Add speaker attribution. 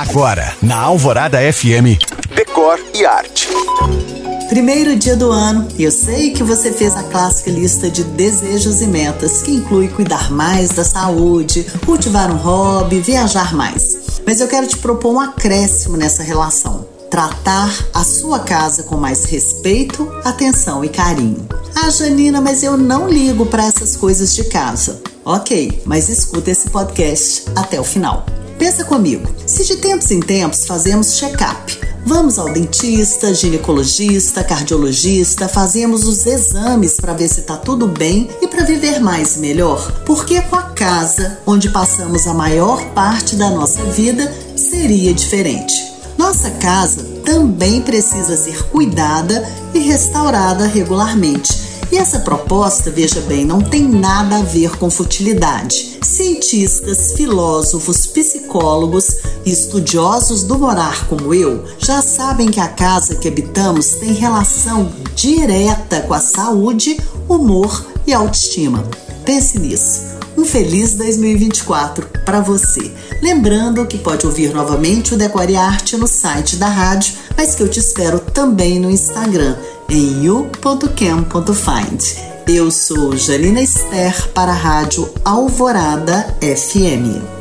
Speaker 1: Agora, na Alvorada FM, Decor e Arte.
Speaker 2: Primeiro dia do ano, e eu sei que você fez a clássica lista de desejos e metas, que inclui cuidar mais da saúde, cultivar um hobby, viajar mais. Mas eu quero te propor um acréscimo nessa relação. Tratar a sua casa com mais respeito, atenção e carinho. Ah, Janina, mas eu não ligo para essas coisas de casa. Ok, mas escuta esse podcast até o final. Pensa comigo, se de tempos em tempos fazemos check-up, vamos ao dentista, ginecologista, cardiologista, fazemos os exames para ver se está tudo bem e para viver mais e melhor, porque com a casa, onde passamos a maior parte da nossa vida, seria diferente. Nossa casa também precisa ser cuidada e restaurada regularmente e essa proposta, veja bem, não tem nada a ver com futilidade. Cientistas, filósofos, psicólogos e estudiosos do morar como eu já sabem que a casa que habitamos tem relação direta com a saúde, humor e autoestima. Pense nisso. Um feliz 2024 para você. Lembrando que pode ouvir novamente o Decore Arte no site da rádio, mas que eu te espero também no Instagram em you.cam.find. Eu sou Janina Esther para a Rádio Alvorada FM.